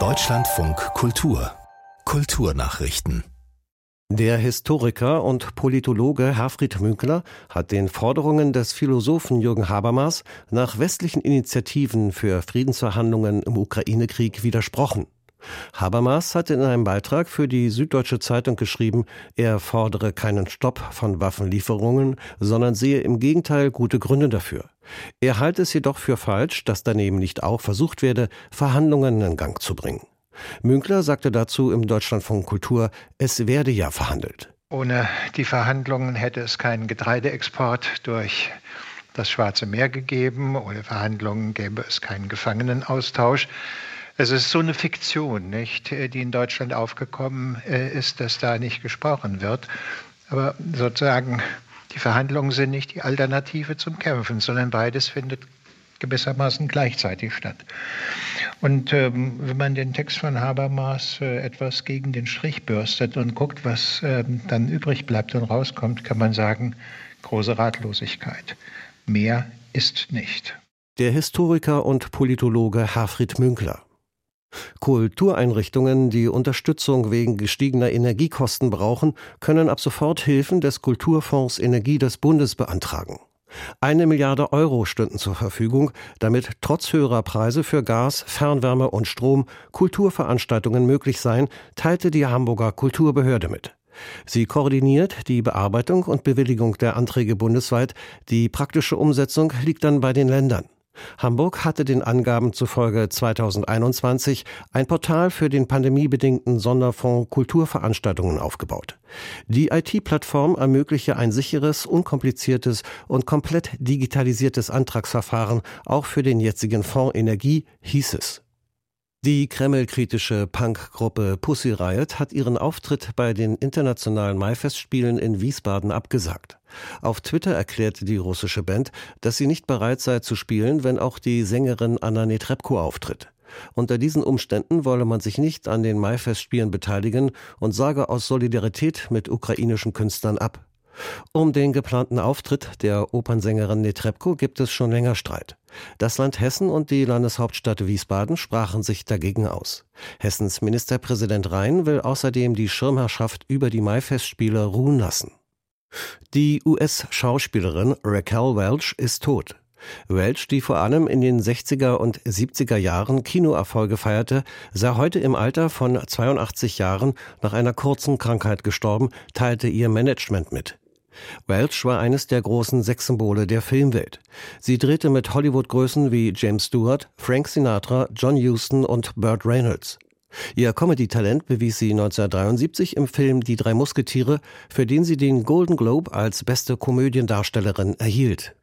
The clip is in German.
Deutschlandfunk Kultur Kulturnachrichten der Historiker und Politologe Herfried Münkler hat den Forderungen des Philosophen Jürgen Habermas nach westlichen Initiativen für Friedensverhandlungen im Ukraine-Krieg widersprochen. Habermas hatte in einem Beitrag für die Süddeutsche Zeitung geschrieben, er fordere keinen Stopp von Waffenlieferungen, sondern sehe im Gegenteil gute Gründe dafür. Er halte es jedoch für falsch, dass daneben nicht auch versucht werde, Verhandlungen in Gang zu bringen. Münkler sagte dazu im Deutschlandfunk Kultur, es werde ja verhandelt. Ohne die Verhandlungen hätte es keinen Getreideexport durch das Schwarze Meer gegeben. Ohne Verhandlungen gäbe es keinen Gefangenenaustausch. Es ist so eine Fiktion, nicht, die in Deutschland aufgekommen äh, ist, dass da nicht gesprochen wird. Aber sozusagen, die Verhandlungen sind nicht die Alternative zum Kämpfen, sondern beides findet gewissermaßen gleichzeitig statt. Und ähm, wenn man den Text von Habermas äh, etwas gegen den Strich bürstet und guckt, was äh, dann übrig bleibt und rauskommt, kann man sagen, große Ratlosigkeit. Mehr ist nicht. Der Historiker und Politologe Harfried Münkler. Kultureinrichtungen, die Unterstützung wegen gestiegener Energiekosten brauchen, können ab sofort Hilfen des Kulturfonds Energie des Bundes beantragen. Eine Milliarde Euro stünden zur Verfügung, damit trotz höherer Preise für Gas, Fernwärme und Strom Kulturveranstaltungen möglich seien, teilte die Hamburger Kulturbehörde mit. Sie koordiniert die Bearbeitung und Bewilligung der Anträge bundesweit, die praktische Umsetzung liegt dann bei den Ländern. Hamburg hatte den Angaben zufolge 2021 ein Portal für den pandemiebedingten Sonderfonds Kulturveranstaltungen aufgebaut. Die IT-Plattform ermögliche ein sicheres, unkompliziertes und komplett digitalisiertes Antragsverfahren auch für den jetzigen Fonds Energie, hieß es. Die Kreml-kritische Punkgruppe Pussy Riot hat ihren Auftritt bei den internationalen Maifestspielen in Wiesbaden abgesagt. Auf Twitter erklärte die russische Band, dass sie nicht bereit sei zu spielen, wenn auch die Sängerin Anna Netrebko auftritt. Unter diesen Umständen wolle man sich nicht an den Maifestspielen beteiligen und sage aus Solidarität mit ukrainischen Künstlern ab. Um den geplanten Auftritt der Opernsängerin Netrebko gibt es schon länger Streit. Das Land Hessen und die Landeshauptstadt Wiesbaden sprachen sich dagegen aus. Hessens Ministerpräsident Rhein will außerdem die Schirmherrschaft über die Maifestspiele ruhen lassen. Die US-Schauspielerin Raquel Welch ist tot. Welch, die vor allem in den 60er und 70er Jahren Kinoerfolge feierte, sei heute im Alter von 82 Jahren nach einer kurzen Krankheit gestorben, teilte ihr Management mit. Welch war eines der großen Sexsymbole der Filmwelt. Sie drehte mit Hollywood-Größen wie James Stewart, Frank Sinatra, John Huston und Burt Reynolds. Ihr Comedy-Talent bewies sie 1973 im Film Die drei Musketiere, für den sie den Golden Globe als beste Komödiendarstellerin erhielt.